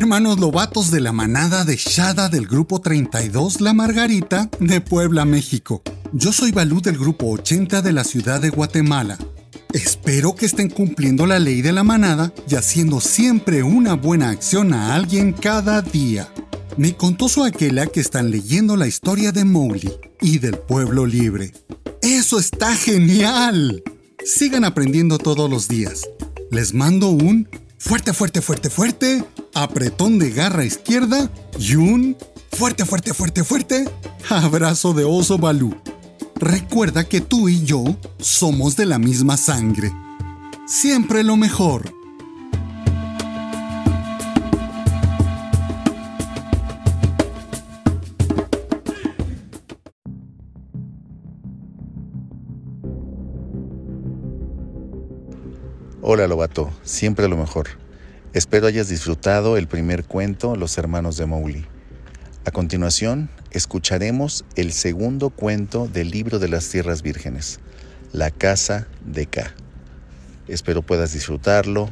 Hermanos lobatos de la manada de Shada del grupo 32 La Margarita de Puebla, México. Yo soy Balú del grupo 80 de la ciudad de Guatemala. Espero que estén cumpliendo la ley de la manada y haciendo siempre una buena acción a alguien cada día. Me contó su aquela que están leyendo la historia de Mowgli y del pueblo libre. ¡Eso está genial! Sigan aprendiendo todos los días. Les mando un fuerte, fuerte, fuerte, fuerte, apretón de garra izquierda y un fuerte, fuerte, fuerte, fuerte abrazo de oso Balú. Recuerda que tú y yo somos de la misma sangre. Siempre lo mejor. Hola Lobato, siempre lo mejor. Espero hayas disfrutado el primer cuento, Los hermanos de Mowgli. A continuación, escucharemos el segundo cuento del libro de las tierras vírgenes, La casa de K. Espero puedas disfrutarlo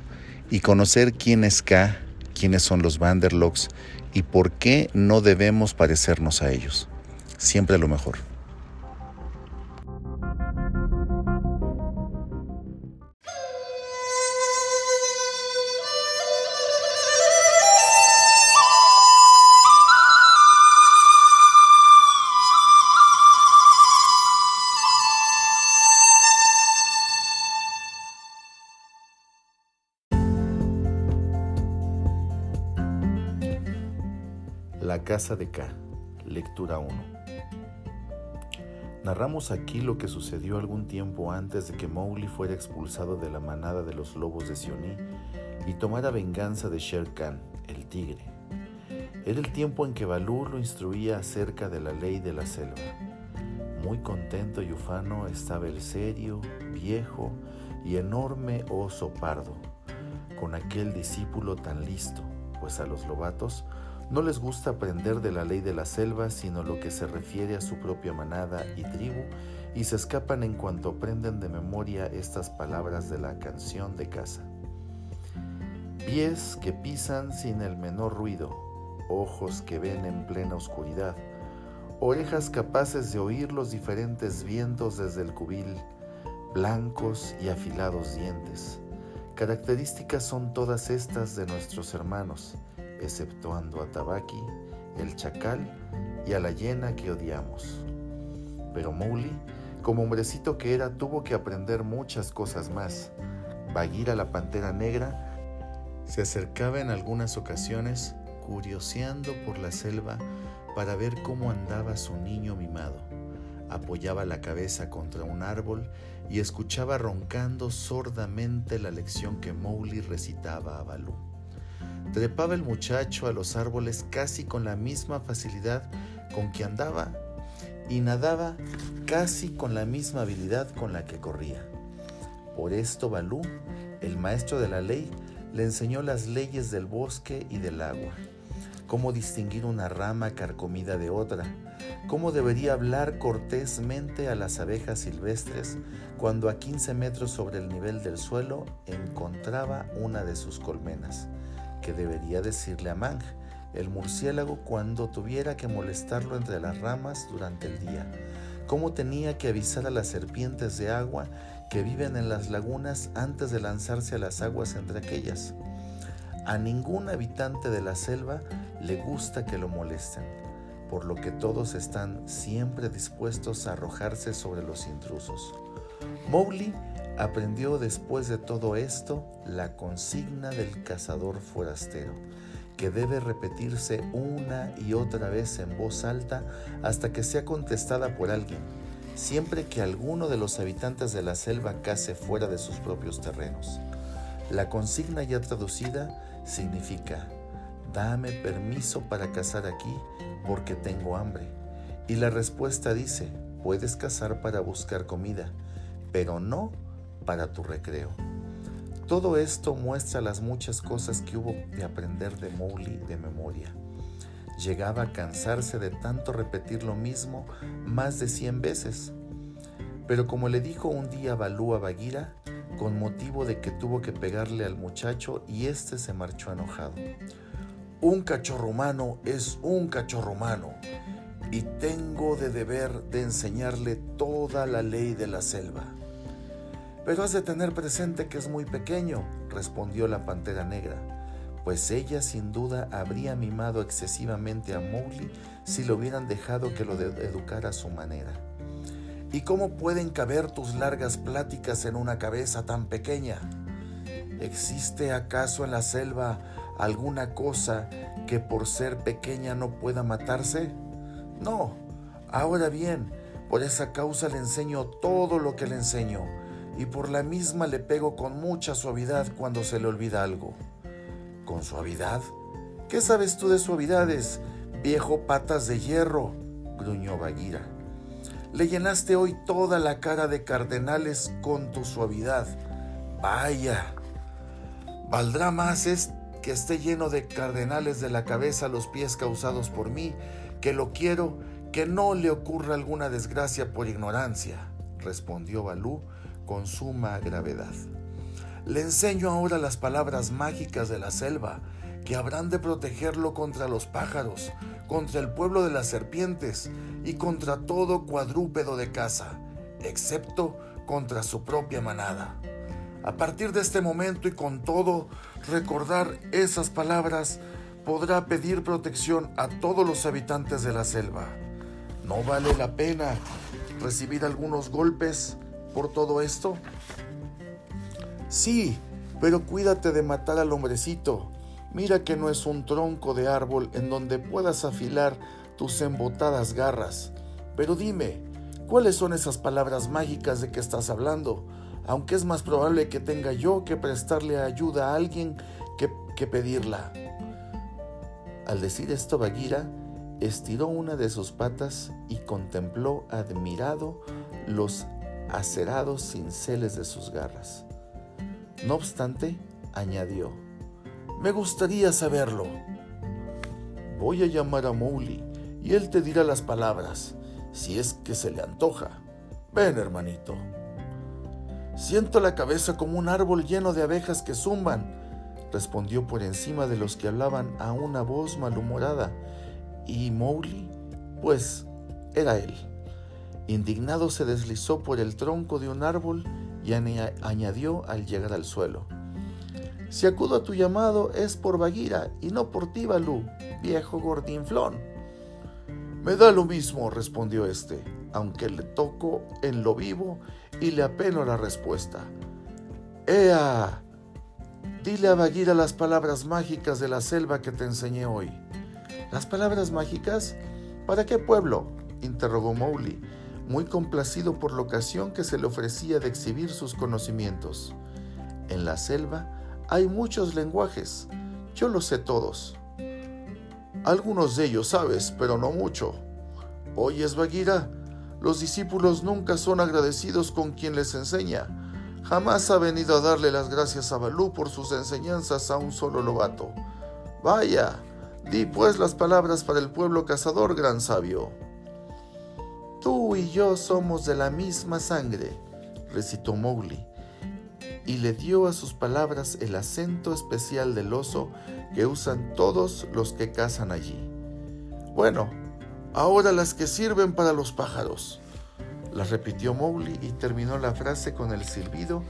y conocer quién es K, quiénes son los Vanderlocks y por qué no debemos parecernos a ellos. Siempre lo mejor. La Casa de K, lectura 1. Narramos aquí lo que sucedió algún tiempo antes de que Mowgli fuera expulsado de la manada de los lobos de Sioní y tomara venganza de Shere Khan, el tigre. Era el tiempo en que Baloo lo instruía acerca de la ley de la selva. Muy contento y ufano estaba el serio, viejo y enorme oso pardo, con aquel discípulo tan listo, pues a los lobatos no les gusta aprender de la ley de la selva, sino lo que se refiere a su propia manada y tribu, y se escapan en cuanto aprenden de memoria estas palabras de la canción de casa. Pies que pisan sin el menor ruido, ojos que ven en plena oscuridad, orejas capaces de oír los diferentes vientos desde el cubil, blancos y afilados dientes. Características son todas estas de nuestros hermanos, exceptuando a Tabaki, el chacal y a la hiena que odiamos. Pero Mowgli, como hombrecito que era, tuvo que aprender muchas cosas más. Bagheera la pantera negra se acercaba en algunas ocasiones curioseando por la selva para ver cómo andaba su niño mimado. Apoyaba la cabeza contra un árbol y escuchaba roncando sordamente la lección que Mowgli recitaba a Balú. Trepaba el muchacho a los árboles casi con la misma facilidad con que andaba y nadaba casi con la misma habilidad con la que corría. Por esto Balú, el maestro de la ley, le enseñó las leyes del bosque y del agua, cómo distinguir una rama carcomida de otra, cómo debería hablar cortésmente a las abejas silvestres cuando a 15 metros sobre el nivel del suelo encontraba una de sus colmenas que debería decirle a Mang, el murciélago, cuando tuviera que molestarlo entre las ramas durante el día. Cómo tenía que avisar a las serpientes de agua que viven en las lagunas antes de lanzarse a las aguas entre aquellas. A ningún habitante de la selva le gusta que lo molesten, por lo que todos están siempre dispuestos a arrojarse sobre los intrusos. Mowgli aprendió después de todo esto la consigna del cazador forastero, que debe repetirse una y otra vez en voz alta hasta que sea contestada por alguien, siempre que alguno de los habitantes de la selva case fuera de sus propios terrenos. La consigna ya traducida significa, dame permiso para cazar aquí porque tengo hambre. Y la respuesta dice, puedes cazar para buscar comida, pero no para tu recreo. Todo esto muestra las muchas cosas que hubo de aprender de Mowgli de memoria. Llegaba a cansarse de tanto repetir lo mismo más de cien veces. Pero como le dijo un día Balú a Bagheera, con motivo de que tuvo que pegarle al muchacho y éste se marchó enojado. Un cachorro humano es un cachorro humano y tengo de deber de enseñarle toda la ley de la selva. Pero has de tener presente que es muy pequeño, respondió la pantera negra, pues ella sin duda habría mimado excesivamente a Mowgli si lo hubieran dejado que lo educara a su manera. ¿Y cómo pueden caber tus largas pláticas en una cabeza tan pequeña? ¿Existe acaso en la selva alguna cosa que por ser pequeña no pueda matarse? No. Ahora bien, por esa causa le enseño todo lo que le enseño, y por la misma le pego con mucha suavidad cuando se le olvida algo. ¿Con suavidad? ¿Qué sabes tú de suavidades, viejo patas de hierro? gruñó Bagheera. Le llenaste hoy toda la cara de cardenales con tu suavidad. Vaya. Valdrá más es que esté lleno de cardenales de la cabeza a los pies causados por mí que lo quiero que no le ocurra alguna desgracia por ignorancia, respondió Balú con suma gravedad. Le enseño ahora las palabras mágicas de la selva, que habrán de protegerlo contra los pájaros, contra el pueblo de las serpientes y contra todo cuadrúpedo de caza, excepto contra su propia manada. A partir de este momento y con todo, recordar esas palabras podrá pedir protección a todos los habitantes de la selva. ¿No vale la pena recibir algunos golpes por todo esto? Sí, pero cuídate de matar al hombrecito. Mira que no es un tronco de árbol en donde puedas afilar tus embotadas garras. Pero dime, ¿cuáles son esas palabras mágicas de que estás hablando? Aunque es más probable que tenga yo que prestarle ayuda a alguien que, que pedirla. Al decir esto, Bagheera estiró una de sus patas y contempló admirado los acerados cinceles de sus garras. No obstante, añadió, me gustaría saberlo. Voy a llamar a Mowgli y él te dirá las palabras, si es que se le antoja. Ven, hermanito. Siento la cabeza como un árbol lleno de abejas que zumban respondió por encima de los que hablaban a una voz malhumorada, y Mowgli, pues, era él. Indignado se deslizó por el tronco de un árbol y añadió al llegar al suelo. Si acudo a tu llamado es por Bagheera y no por ti, Balú, viejo gordinflón. Me da lo mismo, respondió este, aunque le toco en lo vivo y le apeno la respuesta. ¡Ea! Dile a Bagheera las palabras mágicas de la selva que te enseñé hoy. ¿Las palabras mágicas? ¿Para qué pueblo? interrogó Mowgli, muy complacido por la ocasión que se le ofrecía de exhibir sus conocimientos. En la selva hay muchos lenguajes, yo los sé todos. Algunos de ellos sabes, pero no mucho. Oyes, Bagheera, los discípulos nunca son agradecidos con quien les enseña Jamás ha venido a darle las gracias a Balú por sus enseñanzas a un solo lobato. Vaya, di pues las palabras para el pueblo cazador, gran sabio. Tú y yo somos de la misma sangre, recitó Mowgli, y le dio a sus palabras el acento especial del oso que usan todos los que cazan allí. Bueno, ahora las que sirven para los pájaros. La repitió Mowgli y terminó la frase con el silbido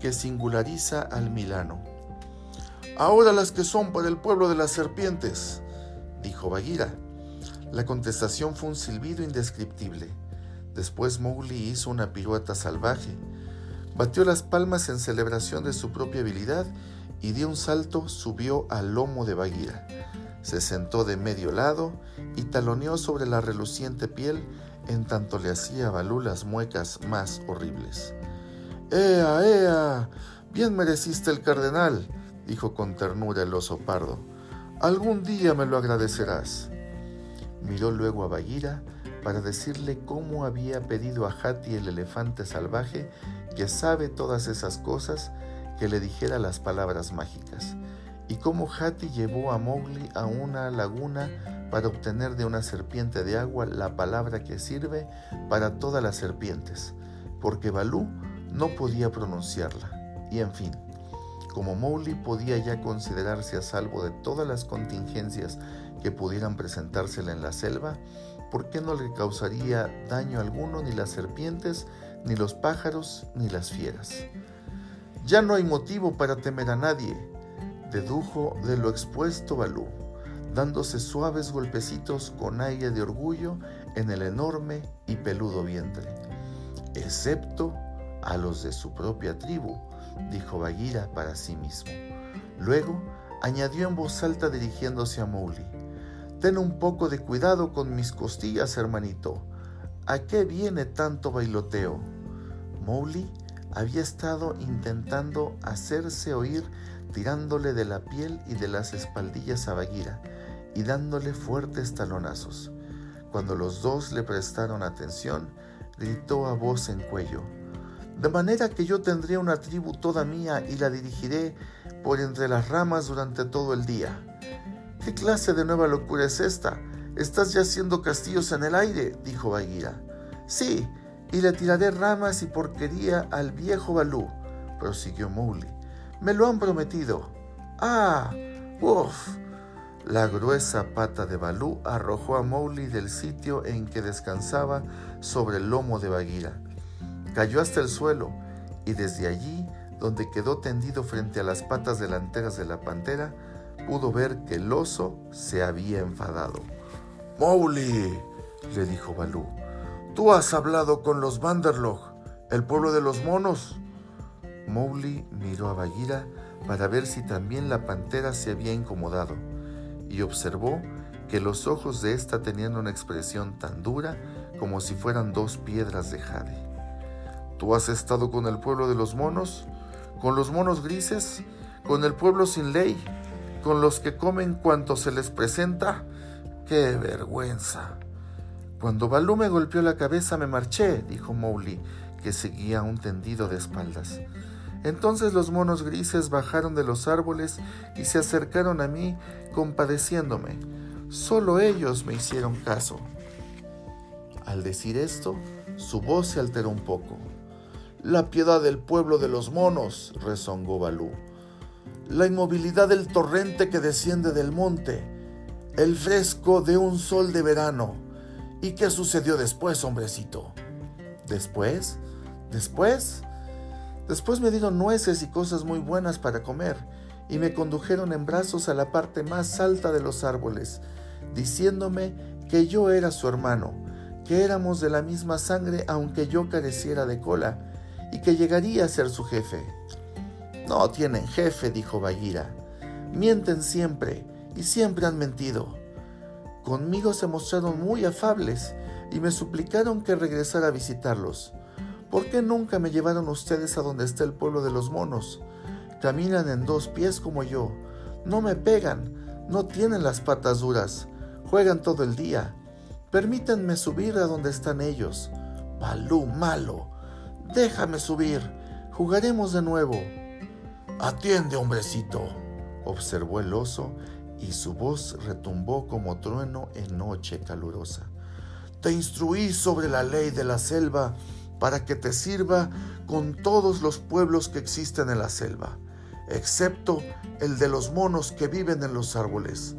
que singulariza al Milano. Ahora las que son para el pueblo de las serpientes, dijo Bagheera. La contestación fue un silbido indescriptible. Después Mowgli hizo una pirueta salvaje, batió las palmas en celebración de su propia habilidad y de un salto subió al lomo de Bagheera. Se sentó de medio lado y taloneó sobre la reluciente piel en tanto le hacía a Balú las muecas más horribles. ¡Ea, ea! Bien mereciste el cardenal, dijo con ternura el oso pardo. Algún día me lo agradecerás. Miró luego a Bagheera para decirle cómo había pedido a Hati el elefante salvaje, que sabe todas esas cosas, que le dijera las palabras mágicas, y cómo Hati llevó a Mowgli a una laguna para obtener de una serpiente de agua la palabra que sirve para todas las serpientes, porque Balú no podía pronunciarla. Y en fin, Como Mowgli podía ya considerarse a salvo de todas las contingencias que pudieran presentársele en la selva, ¿por qué no le causaría daño alguno ni las serpientes, ni los pájaros, ni las fieras? Ya no hay motivo para temer a nadie, dedujo de lo expuesto Balú, dándose suaves golpecitos con aire de orgullo en el enorme y peludo vientre, excepto a los de su propia tribu, dijo Bagheera para sí mismo. Luego añadió en voz alta dirigiéndose a Mowgli, Ten un poco de cuidado con mis costillas, hermanito. ¿A qué viene tanto bailoteo? Mowgli había estado intentando hacerse oír tirándole de la piel y de las espaldillas a Bagheera y dándole fuertes talonazos. Cuando los dos le prestaron atención, gritó a voz en cuello, de manera que yo tendré una tribu toda mía y la dirigiré por entre las ramas durante todo el día. ¿Qué clase de nueva locura es esta? Estás ya haciendo castillos en el aire, dijo Bagheera. Sí, y le tiraré ramas y porquería al viejo Balú, prosiguió Mowgli. Me lo han prometido. ¡Ah! ¡Uf! La gruesa pata de Balú arrojó a Mowgli del sitio en que descansaba sobre el lomo de Bagheera. Cayó hasta el suelo y desde allí, donde quedó tendido frente a las patas delanteras de la pantera, pudo ver que el oso se había enfadado. Mowgli, le dijo Balú, tú has hablado con los Vanderlog, el pueblo de los monos. Mowgli miró a Bagheera para ver si también la pantera se había incomodado y observó que los ojos de ésta tenían una expresión tan dura como si fueran dos piedras de jade. ¿Tú has estado con el pueblo de los monos? ¿Con los monos grises? ¿Con el pueblo sin ley? ¿Con los que comen cuanto se les presenta? ¡Qué vergüenza! Cuando Balú me golpeó la cabeza me marché, dijo Mowgli, que seguía un tendido de espaldas. Entonces los monos grises bajaron de los árboles y se acercaron a mí compadeciéndome. Solo ellos me hicieron caso. Al decir esto, su voz se alteró un poco. La piedad del pueblo de los monos, rezongó Balú. La inmovilidad del torrente que desciende del monte. El fresco de un sol de verano. ¿Y qué sucedió después, hombrecito? ¿Después? ¿Después? Después me dieron nueces y cosas muy buenas para comer, y me condujeron en brazos a la parte más alta de los árboles, diciéndome que yo era su hermano, que éramos de la misma sangre aunque yo careciera de cola, y que llegaría a ser su jefe. No tienen jefe, dijo Bagheera. Mienten siempre y siempre han mentido. Conmigo se mostraron muy afables y me suplicaron que regresara a visitarlos. ¿Por qué nunca me llevaron ustedes a donde está el pueblo de los monos? Caminan en dos pies como yo. No me pegan, no tienen las patas duras, juegan todo el día. Permítanme subir a donde están ellos. Balú malo, Déjame subir. Jugaremos de nuevo. Atiende, hombrecito, observó el oso y su voz retumbó como trueno en noche calurosa. Te instruí sobre la ley de la selva para que te sirva con todos los pueblos que existen en la selva, excepto el de los monos que viven en los árboles.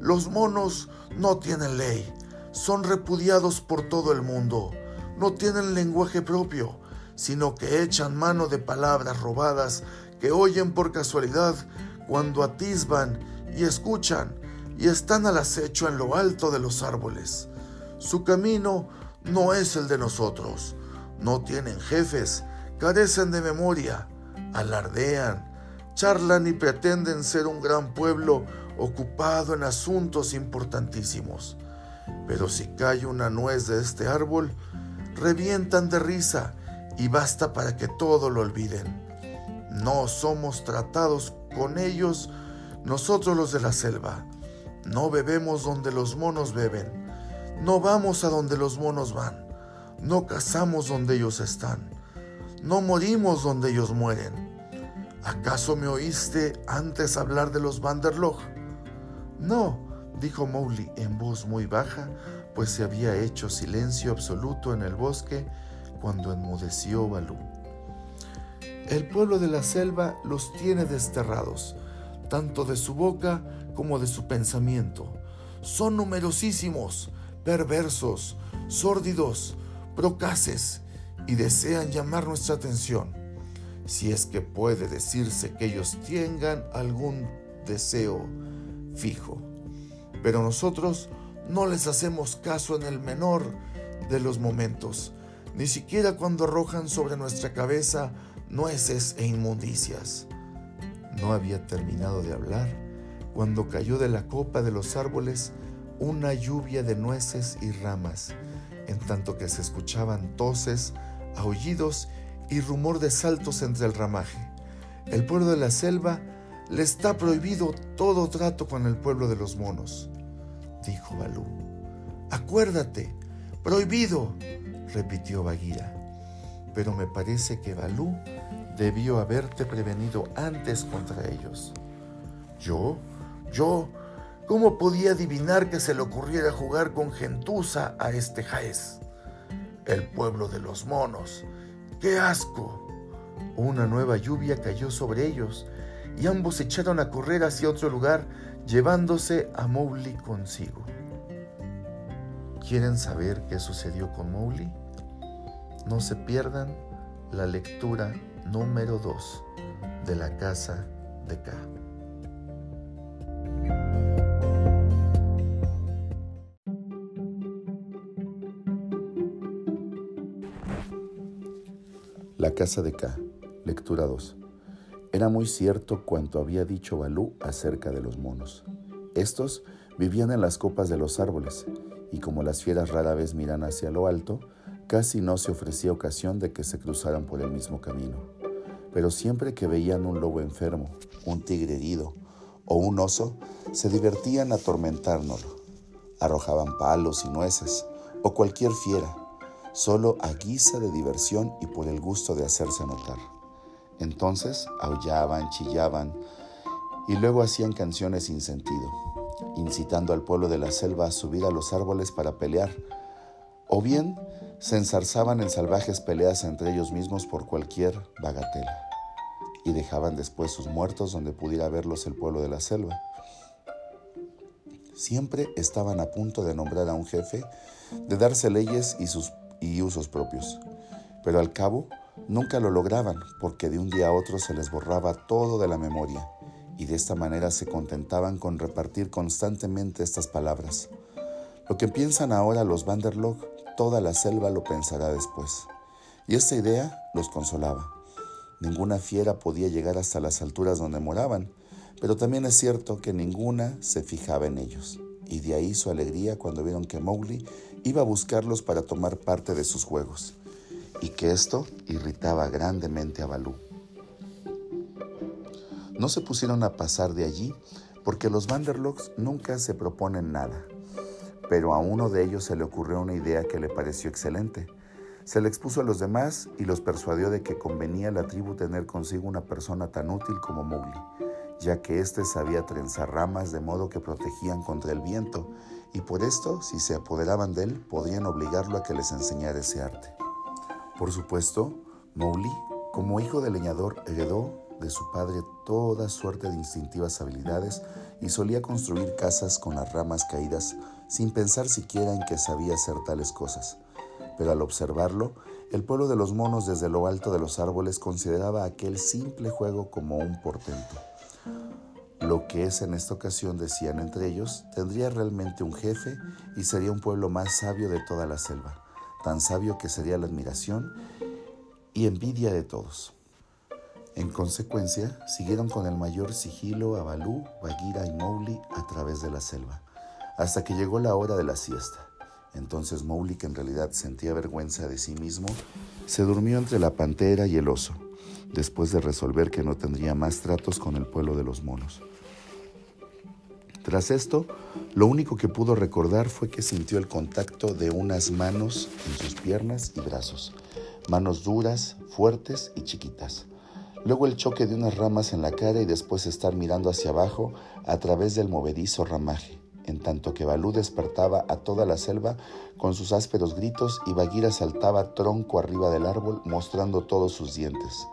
Los monos no tienen ley, son repudiados por todo el mundo, no tienen lenguaje propio, sino que echan mano de palabras robadas que oyen por casualidad cuando atisban y escuchan y están al acecho en lo alto de los árboles. Su camino no es el de nosotros. No tienen jefes, carecen de memoria, alardean, charlan y pretenden ser un gran pueblo ocupado en asuntos importantísimos. Pero si cae una nuez de este árbol, revientan de risa y basta para que todo lo olviden. No somos tratados con ellos nosotros los de la selva. No bebemos donde los monos beben. No vamos a donde los monos van. No cazamos donde ellos están. No morimos donde ellos mueren. ¿Acaso me oíste antes hablar de los Vanderlog? No, dijo Mowgli en voz muy baja, pues se había hecho silencio absoluto en el bosque cuando enmudeció Balú. El pueblo de la selva los tiene desterrados, tanto de su boca como de su pensamiento. Son numerosísimos, perversos, sórdidos, procaces y desean llamar nuestra atención. Si es que puede decirse que ellos tengan algún deseo fijo. Pero nosotros no les hacemos caso en el menor de los momentos, ni siquiera cuando arrojan sobre nuestra cabeza nueces e inmundicias. No había terminado de hablar cuando cayó de la copa de los árboles una lluvia de nueces y ramas, en tanto que se escuchaban toses, aullidos y rumor de saltos entre el ramaje. El pueblo de la selva le está prohibido todo trato con el pueblo de los monos, dijo Balú. Acuérdate, prohibido, repitió Bagheera. Pero me parece que Balú debió haberte prevenido antes contra ellos. ¿Yo? ¿Yo? ¿Cómo podía adivinar que se le ocurriera jugar con gentuza a este jaez? El pueblo de los monos. ¡Qué asco! Una nueva lluvia cayó sobre ellos y ambos echaron a correr hacia otro lugar llevándose a Mowgli consigo. ¿Quieren saber qué sucedió con Mowgli? No se pierdan la lectura número 2 de la casa de K. La casa de K, lectura 2. Era muy cierto cuanto había dicho Balú acerca de los monos. Estos vivían en las copas de los árboles, y como las fieras rara vez miran hacia lo alto, casi no se ofrecía ocasión de que se cruzaran por el mismo camino pero siempre que veían un lobo enfermo, un tigre herido o un oso, se divertían atormentárnoslo. Arrojaban palos y nueces o cualquier fiera, solo a guisa de diversión y por el gusto de hacerse notar. Entonces aullaban, chillaban y luego hacían canciones sin sentido, incitando al pueblo de la selva a subir a los árboles para pelear, o bien se ensarzaban en salvajes peleas entre ellos mismos por cualquier bagatela, y dejaban después sus muertos donde pudiera verlos el pueblo de la selva. Siempre estaban a punto de nombrar a un jefe, de darse leyes y, sus, y usos propios, pero al cabo nunca lo lograban porque de un día a otro se les borraba todo de la memoria y de esta manera se contentaban con repartir constantemente estas palabras. Lo que piensan ahora los Vanderlog toda la selva lo pensará después. Y esta idea los consolaba. Ninguna fiera podía llegar hasta las alturas donde moraban, pero también es cierto que ninguna se fijaba en ellos. Y de ahí su alegría cuando vieron que Mowgli iba a buscarlos para tomar parte de sus juegos, y que esto irritaba grandemente a Balú. No se pusieron a pasar de allí porque los Vanderlocks nunca se proponen nada pero a uno de ellos se le ocurrió una idea que le pareció excelente. Se le expuso a los demás y los persuadió de que convenía a la tribu tener consigo una persona tan útil como Mowgli, ya que éste sabía trenzar ramas de modo que protegían contra el viento, y por esto, si se apoderaban de él, podrían obligarlo a que les enseñara ese arte. Por supuesto, Mowgli, como hijo de leñador, heredó de su padre toda suerte de instintivas habilidades y solía construir casas con las ramas caídas sin pensar siquiera en que sabía hacer tales cosas. Pero al observarlo, el pueblo de los monos desde lo alto de los árboles consideraba aquel simple juego como un portento. Lo que es en esta ocasión, decían entre ellos, tendría realmente un jefe y sería un pueblo más sabio de toda la selva, tan sabio que sería la admiración y envidia de todos. En consecuencia, siguieron con el mayor sigilo a Balú, Bagheera y Mowgli a través de la selva hasta que llegó la hora de la siesta. Entonces Mowgli, que en realidad sentía vergüenza de sí mismo, se durmió entre la pantera y el oso, después de resolver que no tendría más tratos con el pueblo de los monos. Tras esto, lo único que pudo recordar fue que sintió el contacto de unas manos en sus piernas y brazos, manos duras, fuertes y chiquitas. Luego el choque de unas ramas en la cara y después estar mirando hacia abajo a través del movedizo ramaje en tanto que Balú despertaba a toda la selva con sus ásperos gritos y Bagheera saltaba tronco arriba del árbol mostrando todos sus dientes.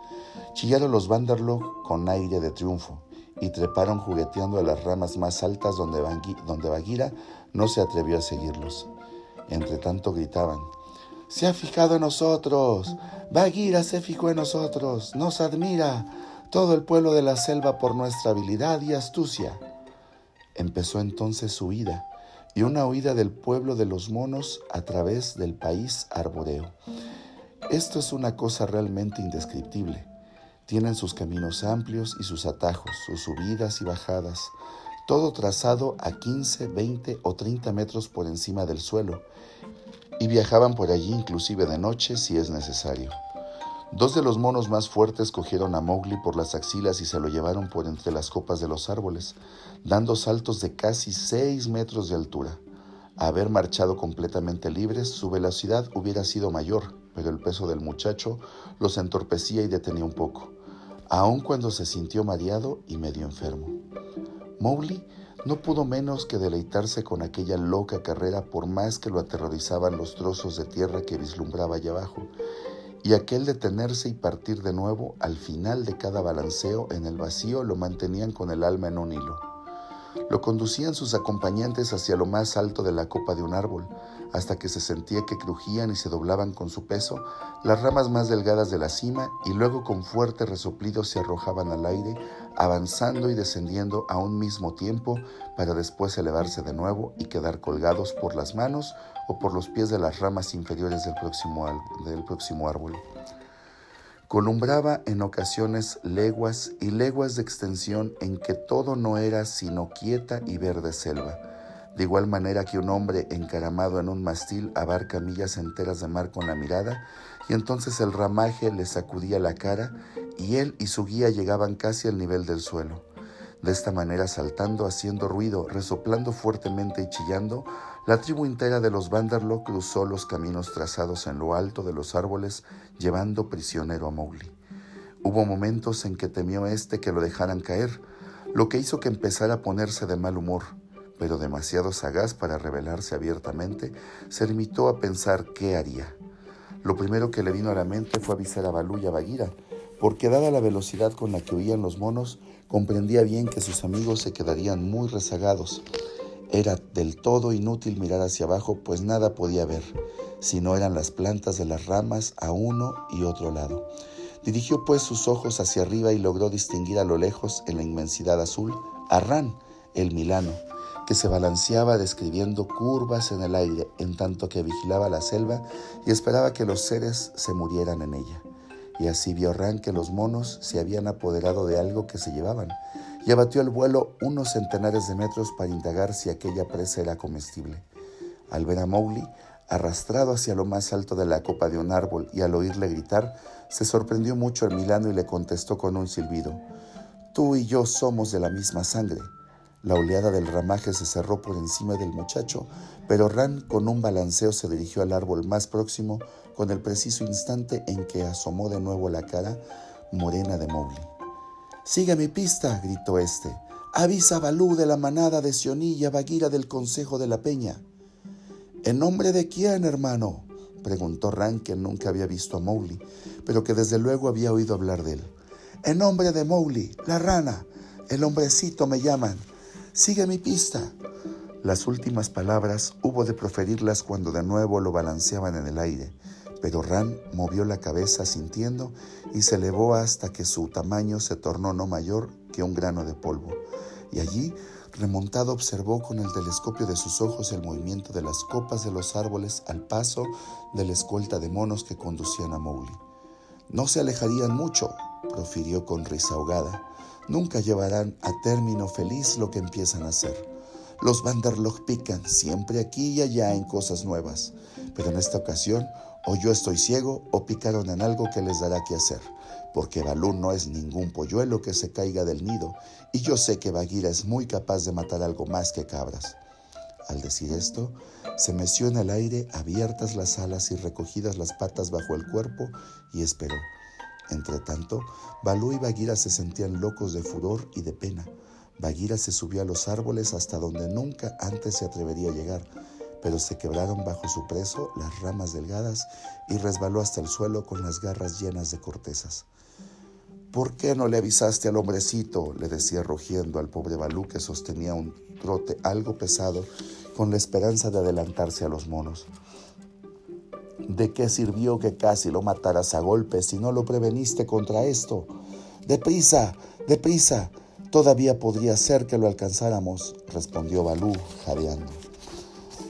Chillaron los Vanderlog con aire de triunfo y treparon jugueteando a las ramas más altas donde, donde Bagheera no se atrevió a seguirlos. Entre tanto gritaban, se ha fijado en nosotros, Bagheera se fijó en nosotros, nos admira todo el pueblo de la selva por nuestra habilidad y astucia. Empezó entonces su huida, y una huida del pueblo de los monos a través del país arboreo. Esto es una cosa realmente indescriptible. Tienen sus caminos amplios y sus atajos, sus subidas y bajadas, todo trazado a 15, 20 o 30 metros por encima del suelo, y viajaban por allí inclusive de noche si es necesario. Dos de los monos más fuertes cogieron a Mowgli por las axilas y se lo llevaron por entre las copas de los árboles, dando saltos de casi seis metros de altura. haber marchado completamente libres, su velocidad hubiera sido mayor, pero el peso del muchacho los entorpecía y detenía un poco, aun cuando se sintió mareado y medio enfermo. Mowgli no pudo menos que deleitarse con aquella loca carrera por más que lo aterrorizaban los trozos de tierra que vislumbraba allá abajo, y aquel detenerse y partir de nuevo al final de cada balanceo en el vacío lo mantenían con el alma en un hilo. Lo conducían sus acompañantes hacia lo más alto de la copa de un árbol, hasta que se sentía que crujían y se doblaban con su peso las ramas más delgadas de la cima y luego con fuerte resoplido se arrojaban al aire, avanzando y descendiendo a un mismo tiempo para después elevarse de nuevo y quedar colgados por las manos o por los pies de las ramas inferiores del próximo, del próximo árbol. Columbraba en ocasiones leguas y leguas de extensión en que todo no era sino quieta y verde selva, de igual manera que un hombre encaramado en un mastil abarca millas enteras de mar con la mirada, y entonces el ramaje le sacudía la cara y él y su guía llegaban casi al nivel del suelo. De esta manera, saltando, haciendo ruido, resoplando fuertemente y chillando, la tribu entera de los Vanderlo cruzó los caminos trazados en lo alto de los árboles, llevando prisionero a Mowgli. Hubo momentos en que temió éste que lo dejaran caer, lo que hizo que empezara a ponerse de mal humor, pero demasiado sagaz para revelarse abiertamente, se limitó a pensar qué haría. Lo primero que le vino a la mente fue avisar a Balú y a Bagheera, porque dada la velocidad con la que huían los monos, comprendía bien que sus amigos se quedarían muy rezagados era del todo inútil mirar hacia abajo, pues nada podía ver, si no eran las plantas de las ramas a uno y otro lado. Dirigió pues sus ojos hacia arriba y logró distinguir a lo lejos, en la inmensidad azul, a Ran, el milano, que se balanceaba describiendo curvas en el aire en tanto que vigilaba la selva y esperaba que los seres se murieran en ella. Y así vio Ran que los monos se habían apoderado de algo que se llevaban, y abatió el vuelo unos centenares de metros para indagar si aquella presa era comestible. Al ver a Mowgli, arrastrado hacia lo más alto de la copa de un árbol y al oírle gritar, se sorprendió mucho el Milano y le contestó con un silbido, Tú y yo somos de la misma sangre. La oleada del ramaje se cerró por encima del muchacho, pero Ran con un balanceo se dirigió al árbol más próximo con el preciso instante en que asomó de nuevo la cara morena de Mowgli. Sigue mi pista, gritó este. Avisa a Balú de la manada de Sionilla Baguira del Consejo de la Peña. ¿En nombre de quién, hermano? preguntó Ran, que nunca había visto a Mowgli, pero que desde luego había oído hablar de él. En nombre de Mowgli, la rana, el hombrecito me llaman. Sigue mi pista. Las últimas palabras hubo de proferirlas cuando de nuevo lo balanceaban en el aire pero Ran movió la cabeza sintiendo y se elevó hasta que su tamaño se tornó no mayor que un grano de polvo. Y allí, remontado, observó con el telescopio de sus ojos el movimiento de las copas de los árboles al paso de la escolta de monos que conducían a Mowgli. No se alejarían mucho, profirió con risa ahogada. Nunca llevarán a término feliz lo que empiezan a hacer. Los Vanderlog pican siempre aquí y allá en cosas nuevas, pero en esta ocasión o yo estoy ciego o picaron en algo que les dará que hacer, porque Balú no es ningún polluelo que se caiga del nido, y yo sé que Bagheera es muy capaz de matar algo más que cabras. Al decir esto, se meció en el aire, abiertas las alas y recogidas las patas bajo el cuerpo, y esperó. Entretanto, Balú y Bagheera se sentían locos de furor y de pena. Bagheera se subió a los árboles hasta donde nunca antes se atrevería a llegar, pero se quebraron bajo su preso las ramas delgadas y resbaló hasta el suelo con las garras llenas de cortezas. ¿Por qué no le avisaste al hombrecito? le decía rugiendo al pobre Balú que sostenía un trote algo pesado con la esperanza de adelantarse a los monos. ¿De qué sirvió que casi lo mataras a golpes si no lo preveniste contra esto? ¡Deprisa! ¡Deprisa! Todavía podría ser que lo alcanzáramos, respondió Balú, jadeando.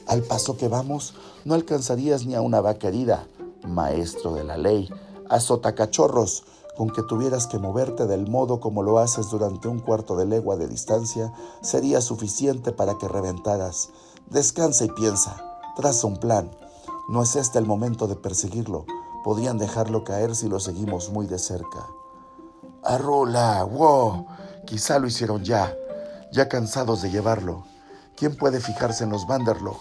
Al paso que vamos, no alcanzarías ni a una vaca herida, maestro de la ley. Azota cachorros, con que tuvieras que moverte del modo como lo haces durante un cuarto de legua de distancia, sería suficiente para que reventaras. Descansa y piensa, traza un plan. No es este el momento de perseguirlo. Podrían dejarlo caer si lo seguimos muy de cerca. Arrula, wow, quizá lo hicieron ya, ya cansados de llevarlo. ¿Quién puede fijarse en los Vanderlog?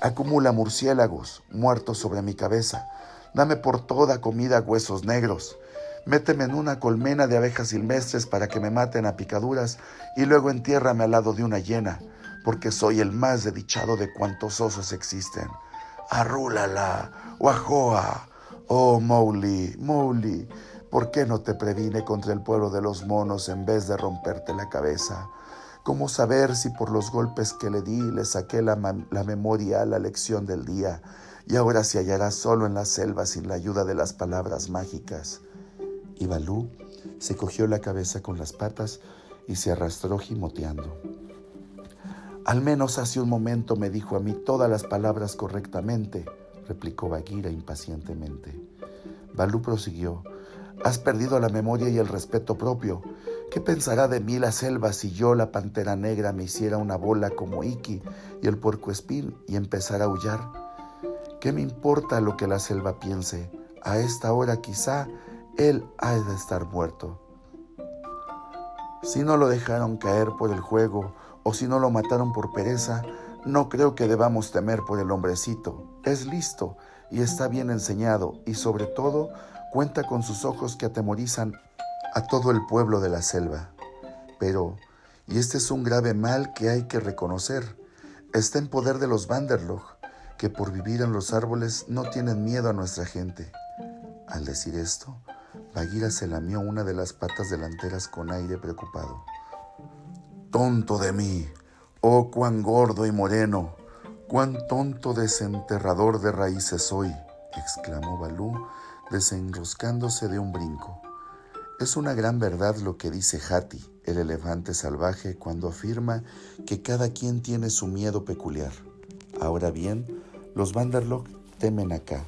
Acumula murciélagos muertos sobre mi cabeza. Dame por toda comida huesos negros. Méteme en una colmena de abejas silvestres para que me maten a picaduras y luego entiérrame al lado de una hiena, porque soy el más desdichado de cuantos osos existen. Arrúlala, Wajoa. Oh, Mowgli, Mowgli, ¿por qué no te previne contra el pueblo de los monos en vez de romperte la cabeza? ¿Cómo saber si por los golpes que le di le saqué la, la memoria a la lección del día y ahora se hallará solo en la selva sin la ayuda de las palabras mágicas? Y Balú se cogió la cabeza con las patas y se arrastró gimoteando. Al menos hace un momento me dijo a mí todas las palabras correctamente, replicó Bagheera impacientemente. Balú prosiguió, has perdido la memoria y el respeto propio. ¿Qué pensará de mí la selva si yo, la pantera negra, me hiciera una bola como Iki y el puerco espín y empezara a aullar? ¿Qué me importa lo que la selva piense? A esta hora quizá él ha de estar muerto. Si no lo dejaron caer por el juego o si no lo mataron por pereza, no creo que debamos temer por el hombrecito. Es listo y está bien enseñado y sobre todo cuenta con sus ojos que atemorizan a todo el pueblo de la selva. Pero, y este es un grave mal que hay que reconocer, está en poder de los Vanderlog, que por vivir en los árboles no tienen miedo a nuestra gente. Al decir esto, Bagheera se lamió una de las patas delanteras con aire preocupado. Tonto de mí, oh cuán gordo y moreno, cuán tonto desenterrador de raíces soy, exclamó Balú, desenroscándose de un brinco. Es una gran verdad lo que dice Hati, el elefante salvaje, cuando afirma que cada quien tiene su miedo peculiar. Ahora bien, los Vanderlock temen acá,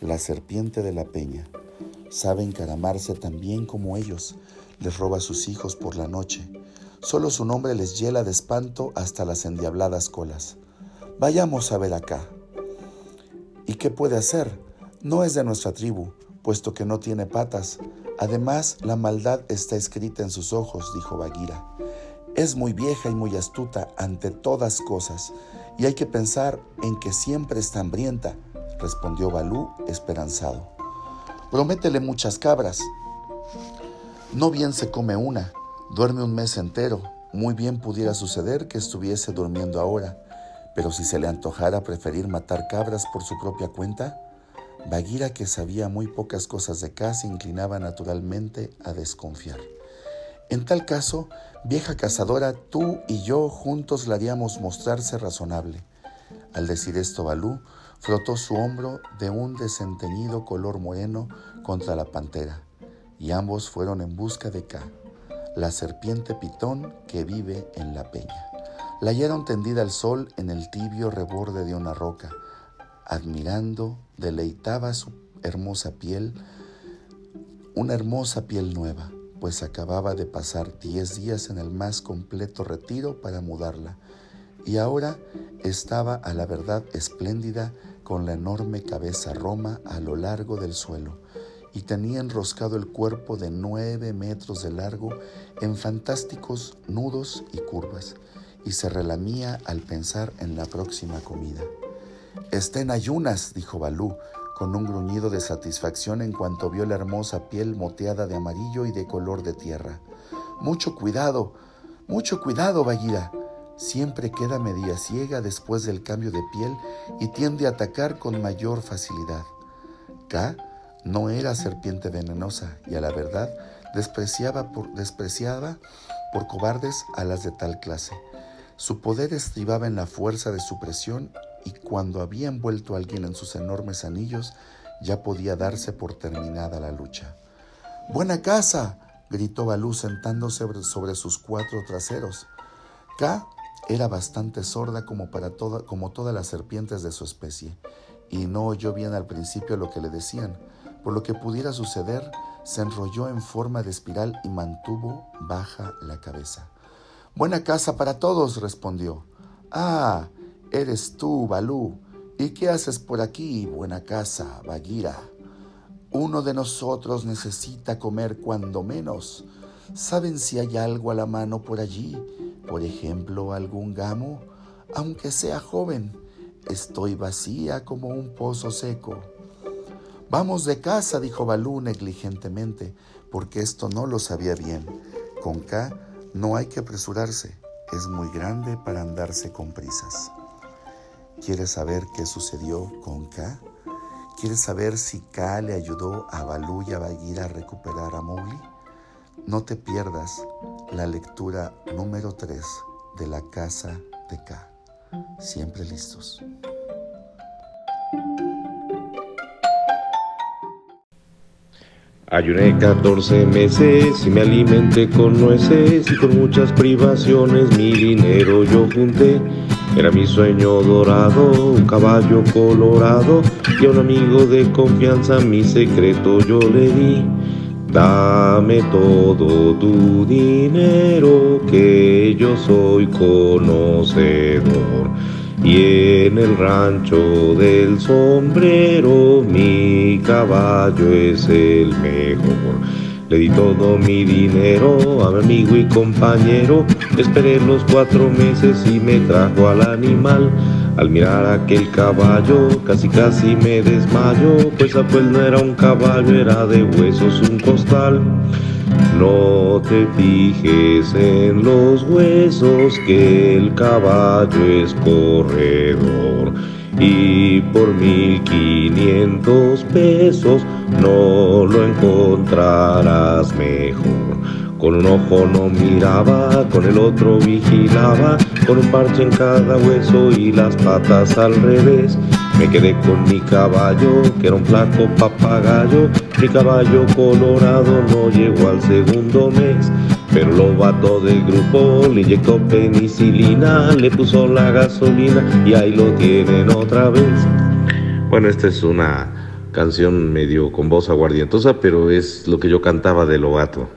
la serpiente de la peña sabe encaramarse tan bien como ellos, les roba sus hijos por la noche. Solo su nombre les hiela de espanto hasta las endiabladas colas. Vayamos a ver acá. ¿Y qué puede hacer? No es de nuestra tribu, puesto que no tiene patas. Además, la maldad está escrita en sus ojos, dijo Bagheera. Es muy vieja y muy astuta ante todas cosas, y hay que pensar en que siempre está hambrienta, respondió Balú esperanzado. Prométele muchas cabras. No bien se come una, duerme un mes entero. Muy bien pudiera suceder que estuviese durmiendo ahora, pero si se le antojara preferir matar cabras por su propia cuenta, Bagheera, que sabía muy pocas cosas de caza, inclinaba naturalmente a desconfiar. En tal caso, vieja cazadora, tú y yo juntos la haríamos mostrarse razonable. Al decir esto, Balú frotó su hombro de un desenteñido color moreno contra la pantera, y ambos fueron en busca de K, la serpiente pitón que vive en la peña. La hallaron tendida al sol en el tibio reborde de una roca. Admirando, deleitaba su hermosa piel, una hermosa piel nueva, pues acababa de pasar diez días en el más completo retiro para mudarla, y ahora estaba a la verdad espléndida con la enorme cabeza roma a lo largo del suelo y tenía enroscado el cuerpo de nueve metros de largo en fantásticos nudos y curvas, y se relamía al pensar en la próxima comida. Está en ayunas, dijo Balú, con un gruñido de satisfacción en cuanto vio la hermosa piel moteada de amarillo y de color de tierra. Mucho cuidado, mucho cuidado, Bagheera. Siempre queda media ciega después del cambio de piel y tiende a atacar con mayor facilidad. K no era serpiente venenosa y a la verdad despreciaba por, despreciaba por cobardes a las de tal clase. Su poder estribaba en la fuerza de su presión y cuando había envuelto a alguien en sus enormes anillos, ya podía darse por terminada la lucha. ¡Buena casa! gritó Balú sentándose sobre sus cuatro traseros. K era bastante sorda como, para como todas las serpientes de su especie, y no oyó bien al principio lo que le decían. Por lo que pudiera suceder, se enrolló en forma de espiral y mantuvo baja la cabeza. Buena casa para todos, respondió. Ah, eres tú, Balú. ¿Y qué haces por aquí, buena casa, Bagheera? Uno de nosotros necesita comer cuando menos. ¿Saben si hay algo a la mano por allí? Por ejemplo, algún gamo, aunque sea joven. Estoy vacía como un pozo seco. Vamos de casa, dijo Balú negligentemente, porque esto no lo sabía bien. Con K no hay que apresurarse, es muy grande para andarse con prisas. ¿Quieres saber qué sucedió con K? ¿Quieres saber si K le ayudó a Balú y a Bagheera a recuperar a Mowgli? No te pierdas la lectura número 3 de La Casa de K. Siempre listos. Ayuné 14 meses y me alimenté con nueces y con muchas privaciones mi dinero yo junté. Era mi sueño dorado, un caballo colorado y a un amigo de confianza mi secreto yo le di. Dame todo tu dinero que yo soy conocedor. Y en el rancho del sombrero mi caballo es el mejor. Le di todo mi dinero a mi amigo y compañero. Esperé los cuatro meses y me trajo al animal. Al mirar aquel caballo casi casi me desmayo, pues aquel no era un caballo, era de huesos un costal. No te fijes en los huesos que el caballo es corredor y por mil quinientos pesos no lo encontrarás mejor. Con un ojo no miraba, con el otro vigilaba, con un parche en cada hueso y las patas al revés. Me quedé con mi caballo, que era un flaco papagayo. Mi caballo colorado no llegó al segundo mes. Pero lo vato del grupo le inyectó penicilina, le puso la gasolina y ahí lo tienen otra vez. Bueno, esta es una canción medio con voz aguardientosa, pero es lo que yo cantaba de Lobato.